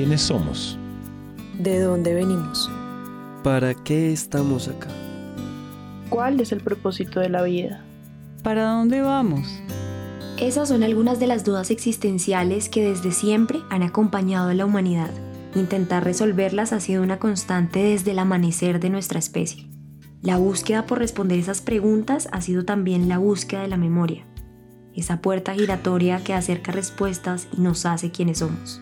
¿Quiénes somos? ¿De dónde venimos? ¿Para qué estamos acá? ¿Cuál es el propósito de la vida? ¿Para dónde vamos? Esas son algunas de las dudas existenciales que desde siempre han acompañado a la humanidad. Intentar resolverlas ha sido una constante desde el amanecer de nuestra especie. La búsqueda por responder esas preguntas ha sido también la búsqueda de la memoria, esa puerta giratoria que acerca respuestas y nos hace quienes somos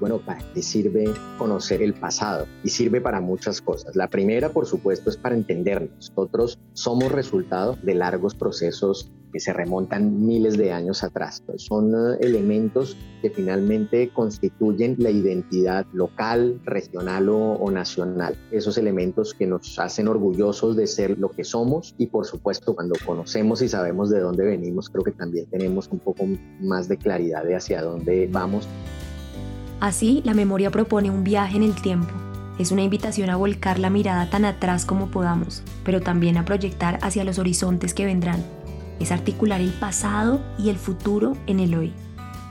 bueno, ¿para qué sirve conocer el pasado? Y sirve para muchas cosas. La primera, por supuesto, es para entendernos. Nosotros somos resultado de largos procesos que se remontan miles de años atrás. Son eh, elementos que finalmente constituyen la identidad local, regional o, nacional. Esos elementos que nos hacen orgullosos de ser lo que somos y por supuesto cuando conocemos y sabemos de dónde venimos, creo que también tenemos un poco más de claridad de hacia dónde vamos. Así, la memoria propone un viaje en el tiempo. Es una invitación a volcar la mirada tan atrás como podamos, pero también a proyectar hacia los horizontes que vendrán. Es articular el pasado y el futuro en el hoy.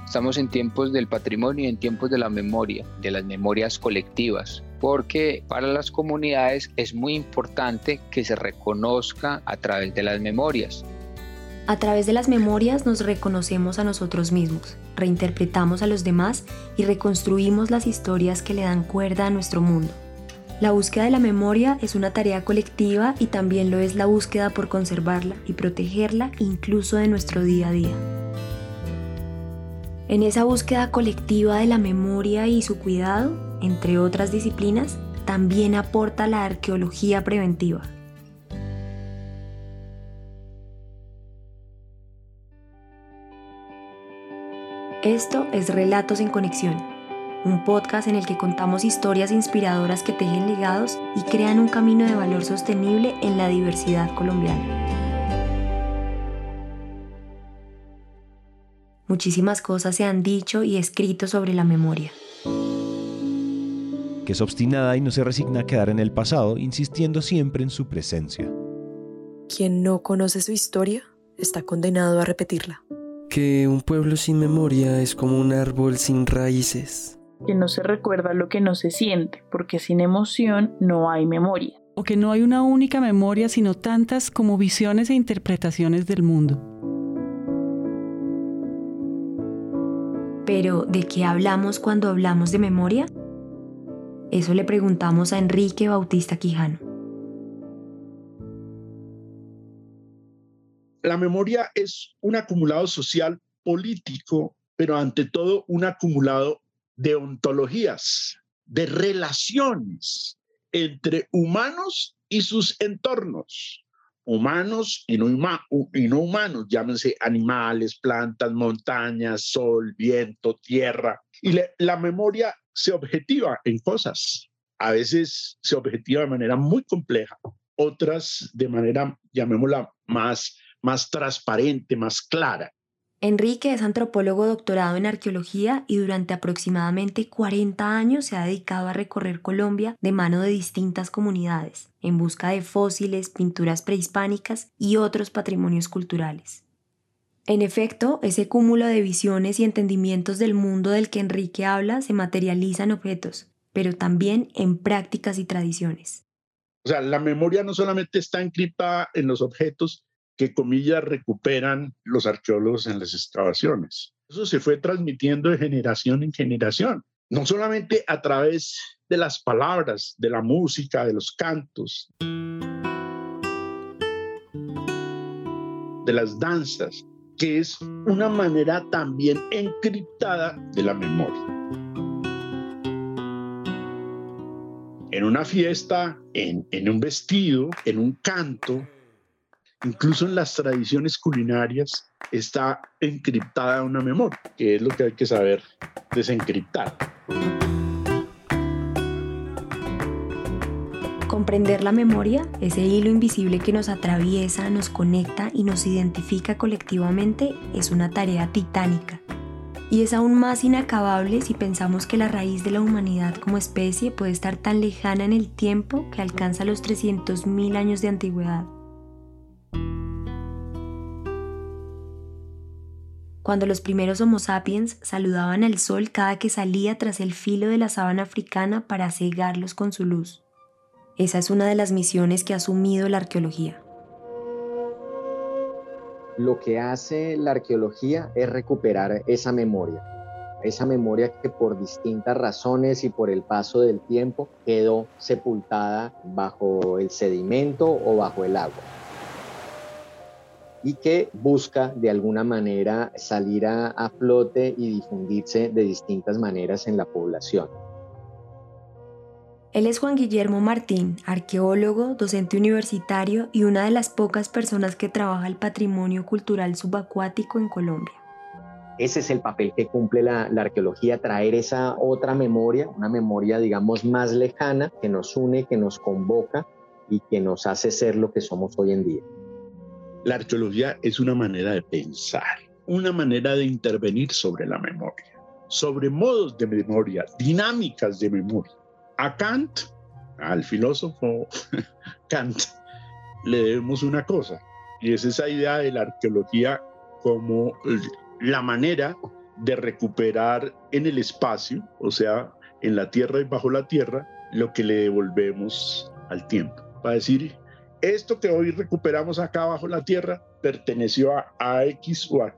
Estamos en tiempos del patrimonio y en tiempos de la memoria, de las memorias colectivas, porque para las comunidades es muy importante que se reconozca a través de las memorias. A través de las memorias nos reconocemos a nosotros mismos, reinterpretamos a los demás y reconstruimos las historias que le dan cuerda a nuestro mundo. La búsqueda de la memoria es una tarea colectiva y también lo es la búsqueda por conservarla y protegerla incluso de nuestro día a día. En esa búsqueda colectiva de la memoria y su cuidado, entre otras disciplinas, también aporta la arqueología preventiva, Esto es Relatos en Conexión, un podcast en el que contamos historias inspiradoras que tejen legados y crean un camino de valor sostenible en la diversidad colombiana. Muchísimas cosas se han dicho y escrito sobre la memoria. Que es obstinada y no se resigna a quedar en el pasado, insistiendo siempre en su presencia. Quien no conoce su historia está condenado a repetirla que un pueblo sin memoria es como un árbol sin raíces. Que no se recuerda lo que no se siente, porque sin emoción no hay memoria. O que no hay una única memoria, sino tantas como visiones e interpretaciones del mundo. Pero, ¿de qué hablamos cuando hablamos de memoria? Eso le preguntamos a Enrique Bautista Quijano. La memoria es un acumulado social político, pero ante todo un acumulado de ontologías, de relaciones entre humanos y sus entornos, humanos y no, humanos, llámense animales, plantas, montañas, sol, viento, tierra. Y la memoria se objetiva en cosas. A veces se objetiva de manera muy compleja, otras de manera, llamémosla, más más transparente, más clara. Enrique es antropólogo doctorado en arqueología y durante aproximadamente 40 años se ha dedicado a recorrer Colombia de mano de distintas comunidades, en busca de fósiles, pinturas prehispánicas y otros patrimonios culturales. En efecto, ese cúmulo de visiones y entendimientos del mundo del que Enrique habla se materializa en objetos, pero también en prácticas y tradiciones. O sea, la memoria no solamente está encriptada en los objetos, que comillas recuperan los arqueólogos en las excavaciones. Eso se fue transmitiendo de generación en generación, no solamente a través de las palabras, de la música, de los cantos, de las danzas, que es una manera también encriptada de la memoria. En una fiesta, en, en un vestido, en un canto, incluso en las tradiciones culinarias está encriptada una memoria, que es lo que hay que saber desencriptar. Comprender la memoria, ese hilo invisible que nos atraviesa, nos conecta y nos identifica colectivamente, es una tarea titánica. Y es aún más inacabable si pensamos que la raíz de la humanidad como especie puede estar tan lejana en el tiempo que alcanza los 300.000 años de antigüedad. Cuando los primeros Homo sapiens saludaban al sol cada que salía tras el filo de la sábana africana para cegarlos con su luz. Esa es una de las misiones que ha asumido la arqueología. Lo que hace la arqueología es recuperar esa memoria, esa memoria que por distintas razones y por el paso del tiempo quedó sepultada bajo el sedimento o bajo el agua y que busca de alguna manera salir a, flote y difundirse de distintas maneras en la población. Él es Juan Guillermo Martín, arqueólogo, docente universitario y una de las pocas personas que trabaja el patrimonio cultural subacuático en Colombia. Ese es el papel que cumple la, la, arqueología, traer esa otra memoria, una memoria, digamos, más lejana, que nos une, que nos convoca y que nos hace ser lo que somos hoy en día. La arqueología es una manera de pensar, una manera de intervenir sobre la memoria, sobre modos de memoria, dinámicas de memoria. A Kant, al filósofo Kant, le debemos una cosa, y es esa idea de la arqueología como la manera de recuperar en el espacio, o sea, en la tierra y bajo la tierra, lo que le devolvemos al tiempo. Para decir, esto que hoy recuperamos acá bajo la tierra perteneció a, X o a,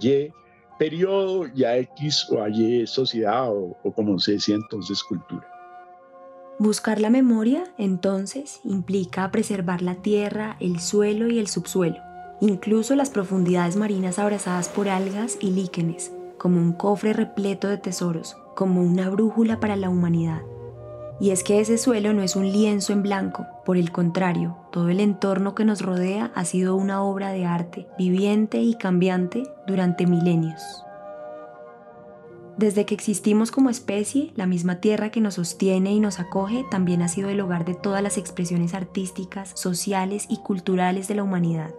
Y periodo y a X o a Y sociedad o, o como se decía entonces cultura. Buscar la memoria, entonces, implica preservar la tierra, el suelo y el subsuelo, incluso las profundidades marinas abrazadas por algas y líquenes, como un cofre repleto de tesoros, como una brújula para la humanidad. Y es que ese suelo no es un lienzo en blanco, por el contrario, todo el entorno que nos rodea ha sido una obra de arte, viviente y cambiante durante milenios. Desde que existimos como especie, la misma tierra que nos sostiene y nos acoge también ha sido el hogar de todas las expresiones artísticas, sociales y culturales de la humanidad.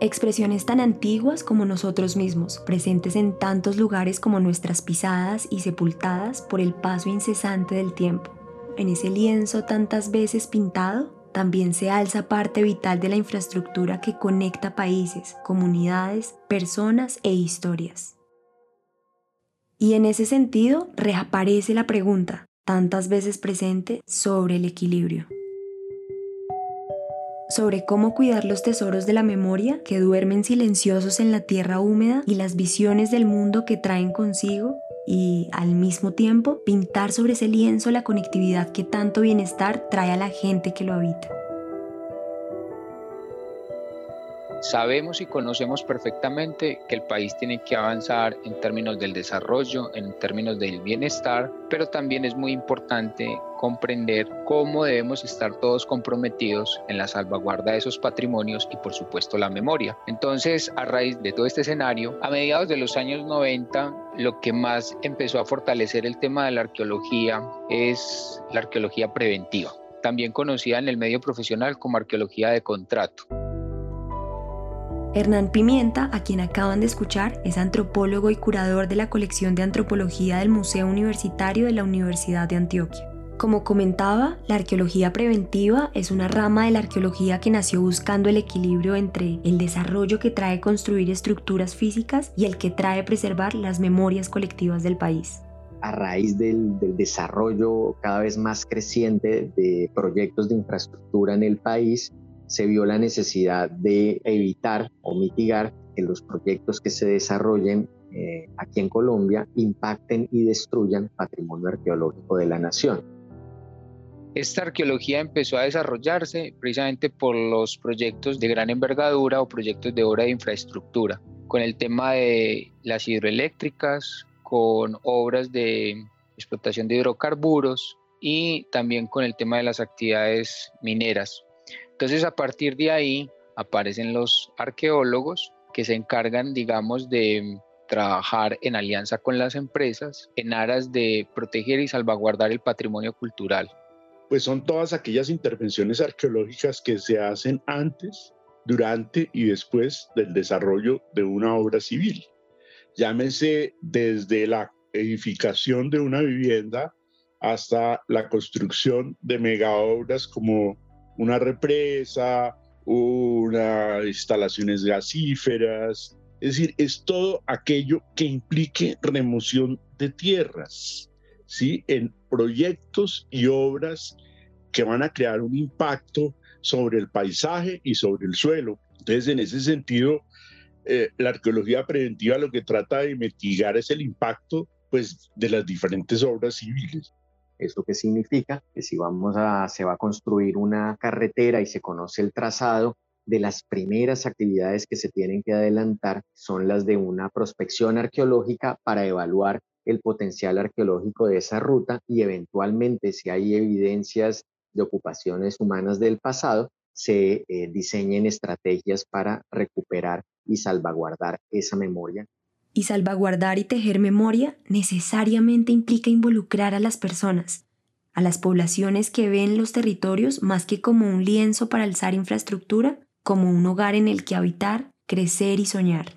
Expresiones tan antiguas como nosotros mismos, presentes en tantos lugares como nuestras pisadas y sepultadas por el paso incesante del tiempo en ese lienzo tantas veces pintado, también se alza parte vital de la infraestructura que conecta países, comunidades, personas e historias. Y en ese sentido reaparece la pregunta, tantas veces presente, sobre el equilibrio. Sobre cómo cuidar los tesoros de la memoria que duermen silenciosos en la tierra húmeda y las visiones del mundo que traen consigo y al mismo tiempo pintar sobre ese lienzo la conectividad que tanto bienestar trae a la gente que lo habita. Sabemos y conocemos perfectamente que el país tiene que avanzar en términos del desarrollo, en términos del bienestar, pero también es muy importante comprender cómo debemos estar todos comprometidos en la salvaguarda de esos patrimonios y por supuesto la memoria. Entonces, a raíz de todo este escenario, a mediados de los años 90, lo que más empezó a fortalecer el tema de la arqueología es la arqueología preventiva, también conocida en el medio profesional como arqueología de contrato. Hernán Pimienta, a quien acaban de escuchar, es antropólogo y curador de la colección de antropología del Museo Universitario de la Universidad de Antioquia. Como comentaba, la arqueología preventiva es una rama de la arqueología que nació buscando el equilibrio entre el desarrollo que trae construir estructuras físicas y el que trae preservar las memorias colectivas del país a raíz del, del, desarrollo cada vez más creciente de proyectos de infraestructura en el país, se vio la necesidad de evitar o mitigar que los proyectos que se desarrollen eh, aquí en Colombia impacten y destruyan patrimonio arqueológico de la nación. Esta arqueología empezó a desarrollarse precisamente por los proyectos de gran envergadura o proyectos de obra de infraestructura, con el tema de las hidroeléctricas, con obras de explotación de hidrocarburos y también con el tema de las actividades mineras. Entonces, a partir de ahí aparecen los arqueólogos que se encargan, digamos, de trabajar en alianza con las empresas en aras de proteger y salvaguardar el patrimonio cultural. Pues son todas aquellas intervenciones arqueológicas que se hacen antes, durante y después del desarrollo de una obra civil. Llámese desde la edificación de una vivienda hasta la construcción de megaobras como una represa, unas instalaciones gasíferas, Es decir, es todo aquello que implique remoción de tierras, ¿sí? En proyectos y obras que van a crear un impacto sobre el paisaje y sobre el suelo. Entonces, en ese sentido, eh, la arqueología preventiva lo que trata de mitigar es el impacto pues, de las diferentes obras civiles. ¿Esto qué significa? Que si vamos a, se va a construir una carretera y se conoce el trazado, de las primeras actividades que se tienen que adelantar son las de una prospección arqueológica para evaluar el potencial arqueológico de esa ruta y eventualmente si hay evidencias de ocupaciones humanas del pasado, se eh, diseñen estrategias para recuperar y salvaguardar esa memoria. Y salvaguardar y tejer memoria necesariamente implica involucrar a las personas, a las poblaciones que ven los territorios más que como un lienzo para alzar infraestructura, como un hogar en el que habitar, crecer y soñar.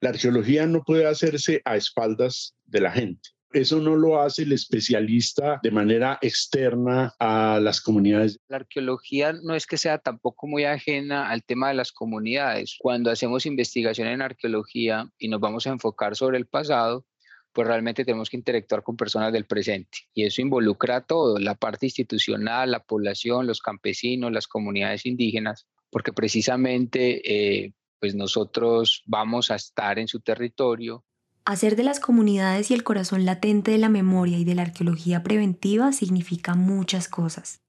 La arqueología no puede hacerse a espaldas de la gente. Eso no lo hace el especialista de manera externa a las comunidades. La arqueología no es que sea tampoco muy ajena al tema de las comunidades. Cuando hacemos investigación en arqueología y nos vamos a enfocar sobre el pasado, pues realmente tenemos que interactuar con personas del presente. Y eso involucra todo, la parte institucional, la población, los campesinos, las comunidades indígenas, porque precisamente eh, pues nosotros vamos a estar en su territorio, Hacer de las comunidades y el corazón latente de la memoria y de la arqueología preventiva significa muchas cosas.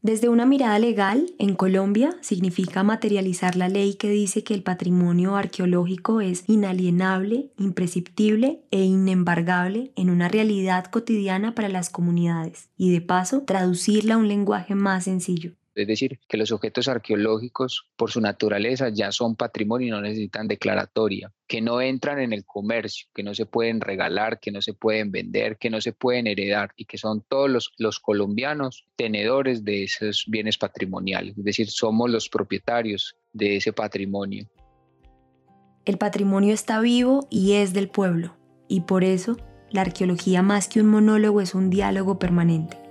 Desde una mirada legal, en Colombia significa materializar la ley que dice que el patrimonio arqueológico es inalienable, imprescriptible e inembargable en una realidad cotidiana para las comunidades y de paso traducirla a un lenguaje más sencillo. Es decir, que los objetos arqueológicos, por su naturaleza, ya son patrimonio y no necesitan declaratoria, que no entran en el comercio, que no se pueden regalar, que no se pueden vender, que no se pueden heredar y que son todos los, los colombianos tenedores de esos bienes patrimoniales. Es decir, somos los propietarios de ese patrimonio. El patrimonio está vivo y es del pueblo, y por eso la arqueología más que un monólogo es un diálogo permanente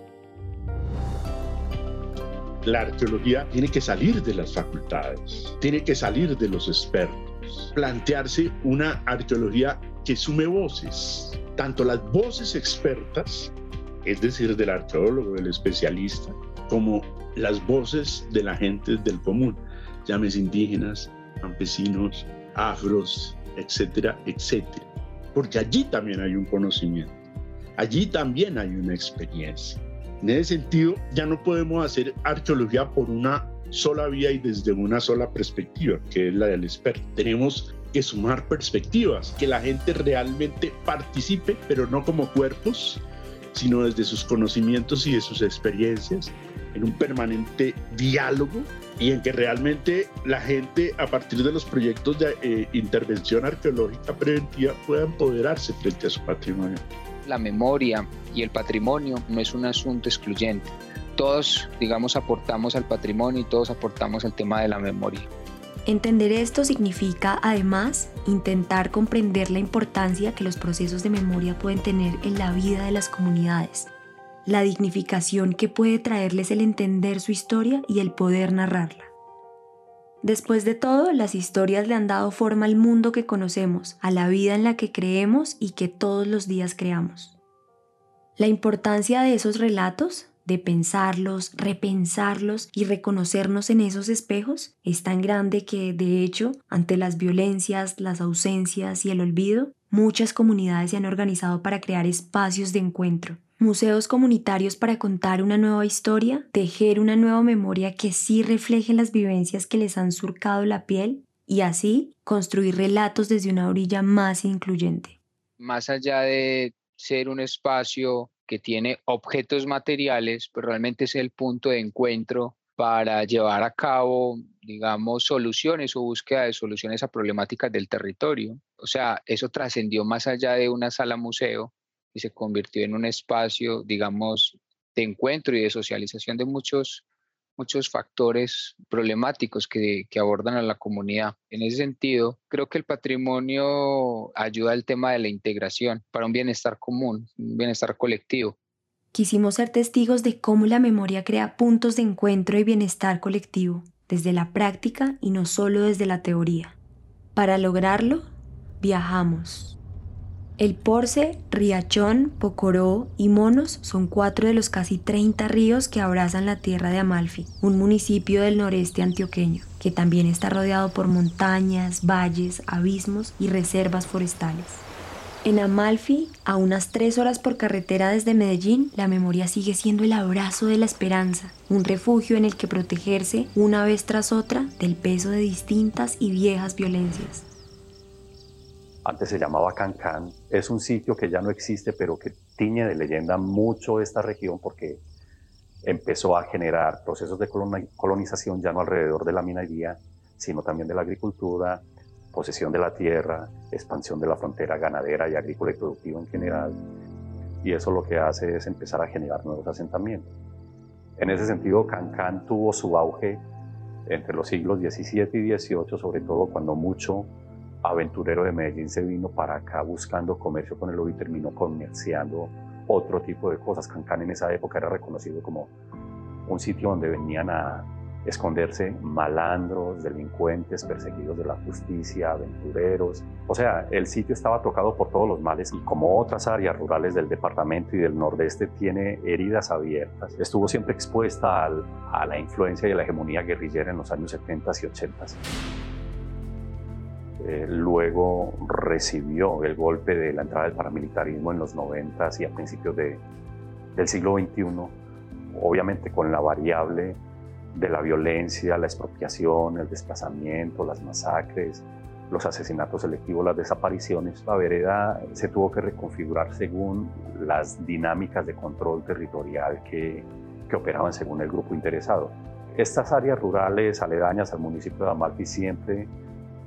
la arqueología tiene que salir de las facultades, tiene que salir de los expertos, plantearse una arqueología que sume voces, tanto las voces expertas, es decir, del arqueólogo, del especialista, como las voces de la gente del común, llames indígenas, campesinos, afros, etcétera, etcétera. Porque allí también hay un conocimiento, allí también hay una experiencia. En ese sentido, ya no podemos hacer arqueología por una sola vía y desde una sola perspectiva, que es la del experto. Tenemos que sumar perspectivas, que la gente realmente participe, pero no como cuerpos, sino desde sus conocimientos y de sus experiencias, en un permanente diálogo y en que realmente la gente a partir de los proyectos de eh, intervención arqueológica preventiva pueda empoderarse frente a su patrimonio la memoria y el patrimonio no es un asunto excluyente. Todos, digamos, aportamos al patrimonio y todos aportamos al tema de la memoria. Entender esto significa, además, intentar comprender la importancia que los procesos de memoria pueden tener en la vida de las comunidades, la dignificación que puede traerles el entender su historia y el poder narrarla. Después de todo, las historias le han dado forma al mundo que conocemos, a la vida en la que creemos y que todos los días creamos. La importancia de esos relatos, de pensarlos, repensarlos y reconocernos en esos espejos es tan grande que, de hecho, ante las violencias, las ausencias y el olvido, muchas comunidades se han organizado para crear espacios de encuentro, museos comunitarios para contar una nueva historia, tejer una nueva memoria que sí refleje las vivencias que les han surcado la piel y así construir relatos desde una orilla más incluyente. Más allá de ser un espacio que tiene objetos materiales, pues realmente es el punto de encuentro para llevar a cabo, digamos, soluciones o búsqueda de soluciones a problemáticas del territorio. O sea, eso trascendió más allá de una sala museo y se convirtió en un espacio, digamos, de encuentro y de socialización de muchos, muchos factores problemáticos que, que, abordan a la comunidad. En ese sentido, creo que el patrimonio ayuda al tema de la integración para un bienestar común, un bienestar colectivo. Quisimos ser testigos de cómo la memoria crea puntos de encuentro y bienestar colectivo, desde la práctica y no solo desde la teoría. Para lograrlo, viajamos. El Porce, Riachón, Pocoró y Monos son cuatro de los casi 30 ríos que abrazan la tierra de Amalfi, un municipio del noreste antioqueño, que también está rodeado por montañas, valles, abismos y reservas forestales. En Amalfi, a unas tres horas por carretera desde Medellín, la memoria sigue siendo el abrazo de la esperanza, un refugio en el que protegerse una vez tras otra del peso de distintas y viejas violencias antes se llamaba Cancán, es un sitio que ya no existe, pero que tiñe de leyenda mucho esta región porque empezó a generar procesos de colonización ya no alrededor de la minería, sino también de la agricultura, posesión de la tierra, expansión de la frontera ganadera y agrícola y productiva en general. Y eso lo que hace es empezar a generar nuevos asentamientos. En ese sentido, Cancán tuvo su auge entre los siglos XVII y XVIII, sobre todo cuando mucho aventurero de Medellín se vino para acá buscando comercio con el oro y terminó comerciando otro tipo de cosas. Cancán en esa época era reconocido como un sitio donde venían a esconderse malandros, delincuentes, perseguidos de la justicia, aventureros. O sea, el sitio estaba tocado por todos los males y como otras áreas rurales del departamento y del nordeste tiene heridas abiertas, estuvo siempre expuesta a la influencia y a la hegemonía guerrillera en los años 70 y 80. Eh, luego recibió el golpe de la entrada del paramilitarismo en los 90 y a principios de, del siglo XXI, obviamente con la variable de la violencia, la expropiación, el desplazamiento, las masacres, los asesinatos selectivos, las desapariciones, la vereda se tuvo que reconfigurar según las dinámicas de control territorial que, que operaban según el grupo interesado. Estas áreas rurales aledañas al municipio de Amalfi siempre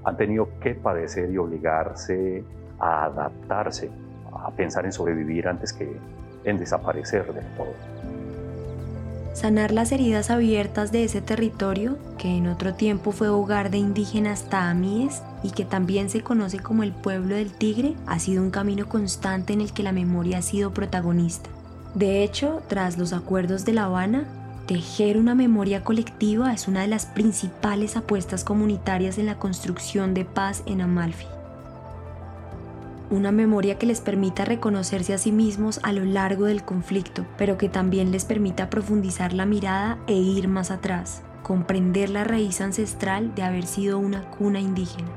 han tenido que padecer y obligarse a adaptarse, a pensar en sobrevivir antes que en desaparecer del todo. Sanar las heridas abiertas de ese territorio, que en otro tiempo fue hogar de indígenas taamíes y que también se conoce como el pueblo del tigre, ha sido un camino constante en el que la memoria ha sido protagonista. De hecho, tras los acuerdos de La Habana, Tejer una memoria colectiva es una de las principales apuestas comunitarias en la construcción de paz en Amalfi. Una memoria que les permita reconocerse a sí mismos a lo largo del conflicto, pero que también les permita profundizar la mirada e ir más atrás, comprender la raíz ancestral de haber sido una cuna indígena.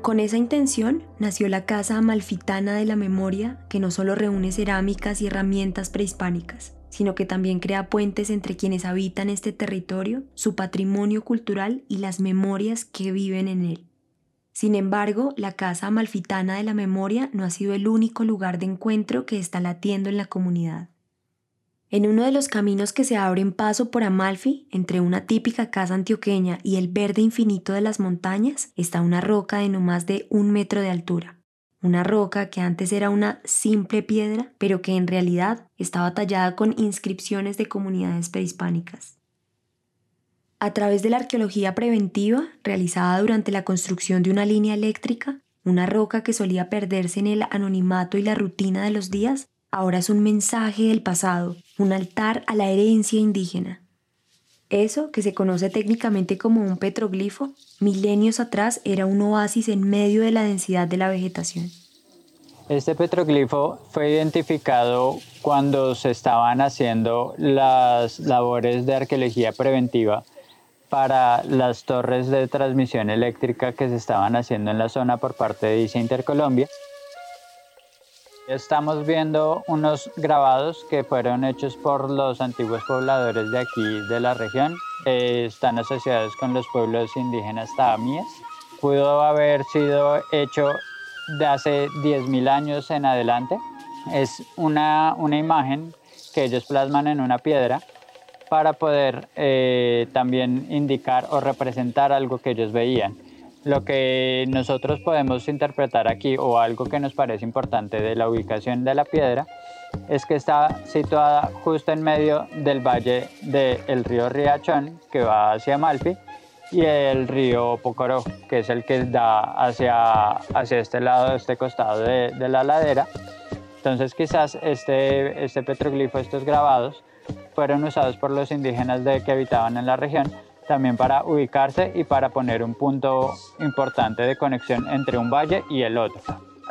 Con esa intención nació la Casa Amalfitana de la Memoria, que no solo reúne cerámicas y herramientas prehispánicas, sino que también crea puentes entre quienes habitan este territorio, su patrimonio cultural y las memorias que viven en él. Sin embargo, la Casa Amalfitana de la Memoria no ha sido el único lugar de encuentro que está latiendo en la comunidad. En uno de los caminos que se abren paso por Amalfi, entre una típica casa antioqueña y el verde infinito de las montañas, está una roca de no más de un metro de altura una roca que antes era una simple piedra, pero que en realidad estaba tallada con inscripciones de comunidades prehispánicas. A través de la arqueología preventiva, realizada durante la construcción de una línea eléctrica, una roca que solía perderse en el anonimato y la rutina de los días, ahora es un mensaje del pasado, un altar a la herencia indígena. Eso, que se conoce técnicamente como un petroglifo, milenios atrás era un oasis en medio de la densidad de la vegetación. Este petroglifo fue identificado cuando se estaban haciendo las labores de arqueología preventiva para las torres de transmisión eléctrica que se estaban haciendo en la zona por parte de ICE Intercolombia. Estamos viendo unos grabados que fueron hechos por los antiguos pobladores de aquí de la región. Eh, están asociados con los pueblos indígenas taamíes. Pudo haber sido hecho de hace 10.000 años en adelante. Es una, una, imagen que ellos plasman en una piedra para poder eh, también indicar o representar algo que ellos veían. Lo que nosotros podemos interpretar aquí o algo que nos parece importante de la ubicación de la piedra es que está situada justo en medio del valle del río Riachón que va hacia Malfi y el río Pocoró que es el que da hacia, hacia este lado, este costado de, de la ladera. Entonces quizás este, este petroglifo, estos grabados, fueron usados por los indígenas de que habitaban en la región también para ubicarse y para poner un punto importante de conexión entre un valle y el otro.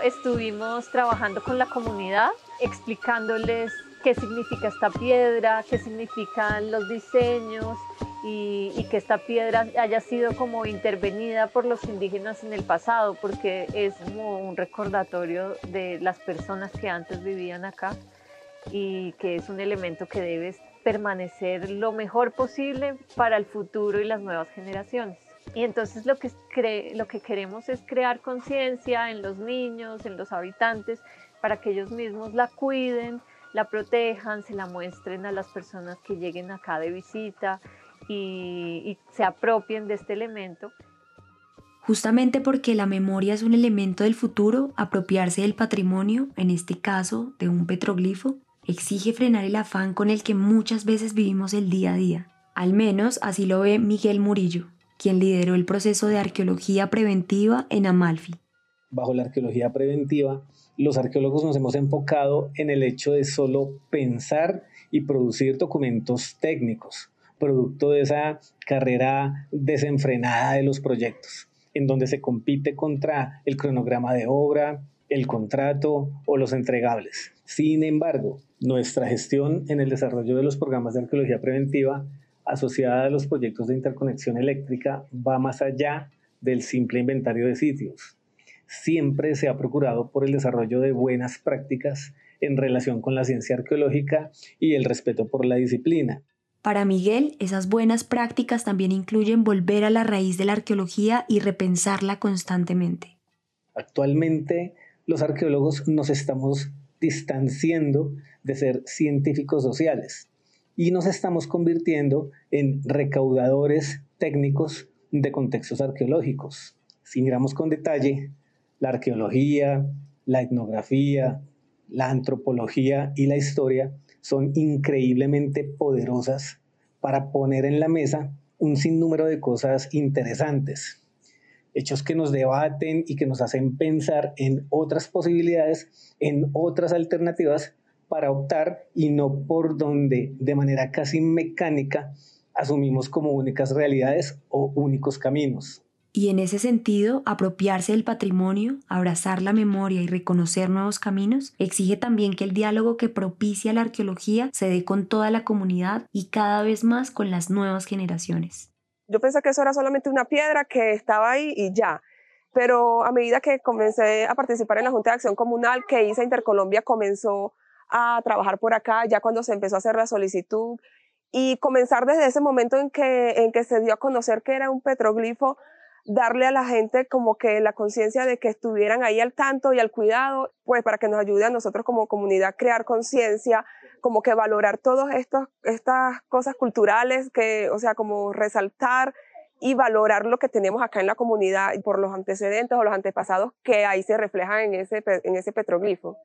Estuvimos trabajando con la comunidad, explicándoles qué significa esta piedra, qué significan los diseños y, y, que esta piedra haya sido como intervenida por los indígenas en el pasado, porque es como un recordatorio de las personas que antes vivían acá y que es un elemento que debe permanecer lo mejor posible para el futuro y las nuevas generaciones. Y entonces lo que, lo que queremos es crear conciencia en los niños, en los habitantes, para que ellos mismos la cuiden, la protejan, se la muestren a las personas que lleguen acá de visita y, y se apropien de este elemento. Justamente porque la memoria es un elemento del futuro, apropiarse del patrimonio, en este caso de un petroglifo, exige frenar el afán con el que muchas veces vivimos el día a día. Al menos así lo ve Miguel Murillo, quien lideró el proceso de arqueología preventiva en Amalfi. Bajo la arqueología preventiva, los arqueólogos nos hemos enfocado en el hecho de solo pensar y producir documentos técnicos, producto de esa carrera desenfrenada de los proyectos, en donde se compite contra el cronograma de obra, el contrato o los entregables. Sin embargo, nuestra gestión en el desarrollo de los programas de arqueología preventiva asociada a los proyectos de interconexión eléctrica va más allá del simple inventario de sitios siempre se ha procurado por el desarrollo de buenas prácticas en relación con la ciencia arqueológica y el respeto por la disciplina. Para Miguel, esas buenas prácticas también incluyen volver a la raíz de la arqueología y repensarla constantemente. Actualmente, los arqueólogos nos estamos distanciando de ser científicos sociales y nos estamos convirtiendo en recaudadores técnicos de contextos arqueológicos. Si miramos con detalle, la arqueología, la etnografía, la antropología y la historia son increíblemente poderosas para poner en la mesa un sinnúmero de cosas interesantes, hechos que nos debaten y que nos hacen pensar en otras posibilidades, en otras alternativas para optar y no por donde de manera casi mecánica asumimos como únicas realidades o únicos caminos. Y en ese sentido, apropiarse del patrimonio, abrazar la memoria y reconocer nuevos caminos exige también que el diálogo que propicia la arqueología se dé con toda la comunidad y cada vez más con las nuevas generaciones. Yo pensé que eso era solamente una piedra que estaba ahí y ya. Pero a medida que comencé a participar en la Junta de Acción Comunal que hice Intercolombia, comenzó a trabajar por acá, ya cuando se empezó a hacer la solicitud, y comenzar desde ese momento en que, en que se dio a conocer que era un petroglifo, darle a la gente como que la conciencia de que estuvieran ahí al tanto y al cuidado, pues para que nos ayude a nosotros como comunidad a crear conciencia, como que valorar todas estas cosas culturales, que, o sea, como resaltar y valorar lo que tenemos acá en la comunidad por los antecedentes o los antepasados que ahí se reflejan en ese, en ese petroglifo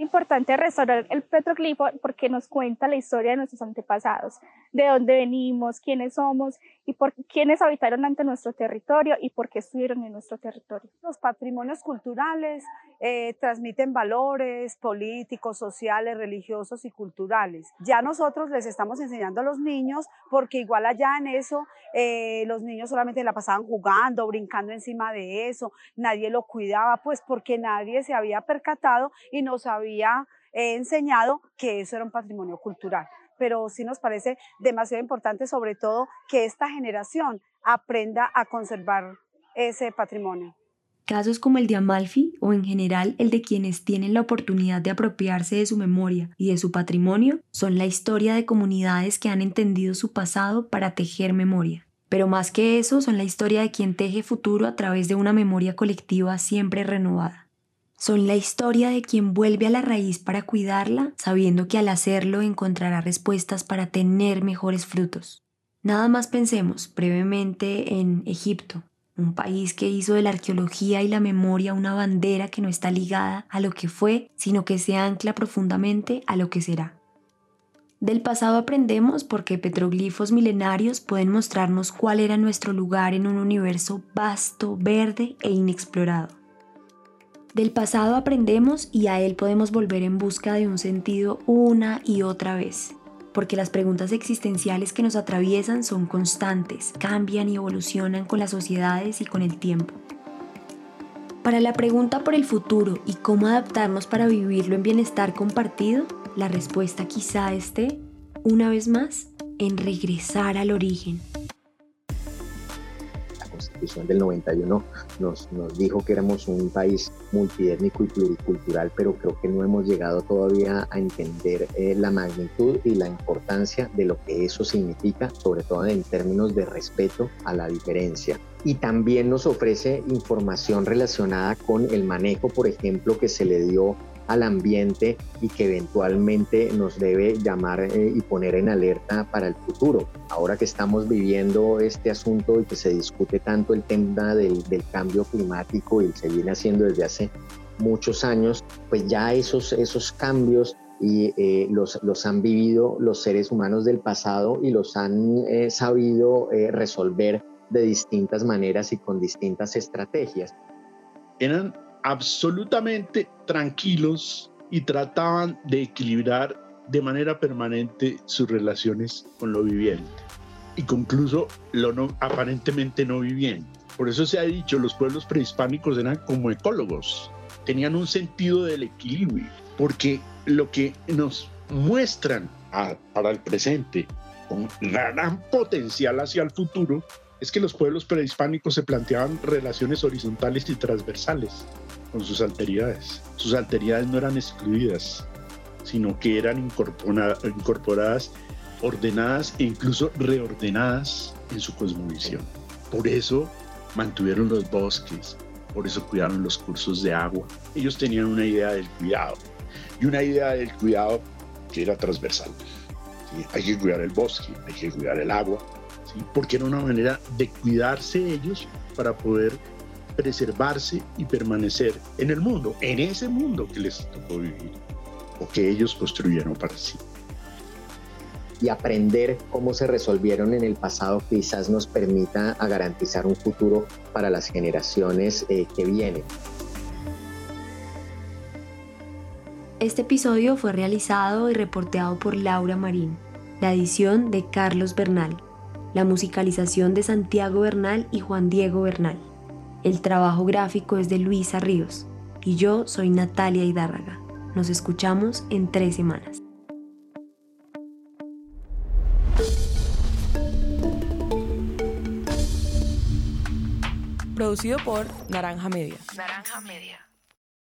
importante restaurar el petroglifo porque nos cuenta la historia de nuestros antepasados, de dónde venimos, quiénes somos y por quiénes habitaron ante nuestro territorio y por qué estuvieron en nuestro territorio. Los patrimonios culturales eh, transmiten valores políticos, sociales, religiosos y culturales. Ya nosotros les estamos enseñando a los niños porque igual allá en eso eh, los niños solamente la pasaban jugando, brincando encima de eso, nadie lo cuidaba, pues porque nadie se había percatado y no sabía había enseñado que eso era un patrimonio cultural. Pero sí nos parece demasiado importante, sobre todo, que esta generación aprenda a conservar ese patrimonio. Casos como el de Amalfi o en general el de quienes tienen la oportunidad de apropiarse de su memoria y de su patrimonio son la historia de comunidades que han entendido su pasado para tejer memoria. Pero más que eso son la historia de quien teje futuro a través de una memoria colectiva siempre renovada son la historia de quien vuelve a la raíz para cuidarla, sabiendo que al hacerlo encontrará respuestas para tener mejores frutos. Nada más pensemos brevemente en Egipto, un país que hizo de la arqueología y la memoria una bandera que no está ligada a lo que fue, sino que se ancla profundamente a lo que será. Del pasado aprendemos porque petroglifos milenarios pueden mostrarnos cuál era nuestro lugar en un universo vasto, verde e inexplorado. Del pasado aprendemos y a él podemos volver en busca de un sentido una y otra vez. porque las preguntas existenciales que nos atraviesan son constantes, cambian y evolucionan con las sociedades y con el tiempo. Para la pregunta por el futuro y cómo adaptarnos para vivirlo en bienestar compartido, la respuesta quizá esté, una vez más, en regresar al origen, Constitución del 91 nos, nos dijo que éramos un país multiétnico y pluricultural, pero creo que no hemos llegado todavía a entender eh, la magnitud y la importancia de lo que eso significa, sobre todo en términos de respeto a la diferencia. Y también nos ofrece información relacionada con el manejo, por ejemplo, que se le dio al ambiente y que eventualmente nos debe llamar eh, y poner en alerta para el futuro. Ahora que estamos viviendo este asunto y que se discute tanto el tema del, cambio climático y se viene haciendo desde hace muchos años, pues ya esos, esos cambios y eh, los, los, han vivido los seres humanos del pasado y los han eh, sabido resolver de distintas maneras y con distintas estrategias. Eran absolutamente tranquilos y trataban de equilibrar de manera permanente sus relaciones con lo viviente y incluso lo no, aparentemente no viviente. Por eso se ha dicho, los pueblos prehispánicos eran como ecólogos, tenían un sentido del equilibrio, porque lo que nos muestran para el presente con gran potencial hacia el futuro es que los pueblos prehispánicos se planteaban relaciones horizontales y transversales con sus alteridades. Sus alteridades no eran excluidas, sino que eran incorporadas, ordenadas e incluso reordenadas en su cosmovisión. Por eso mantuvieron los bosques, por eso cuidaron los cursos de agua. Ellos tenían una idea del cuidado y una idea del cuidado que era transversal. Hay que cuidar el bosque, hay que cuidar el agua, porque era una manera de cuidarse ellos para poder preservarse y permanecer en el mundo, en ese mundo que les tocó vivir o que ellos construyeron para sí. Y aprender cómo se resolvieron en el pasado quizás nos permita a garantizar un futuro para las generaciones eh, que vienen. Este episodio fue realizado y reporteado por Laura Marín, la edición de Carlos Bernal, la musicalización de Santiago Bernal y Juan Diego Bernal. El trabajo gráfico es de Luisa Ríos y yo soy Natalia Hidárraga. Nos escuchamos en tres semanas. Producido por Naranja Media. Naranja Media.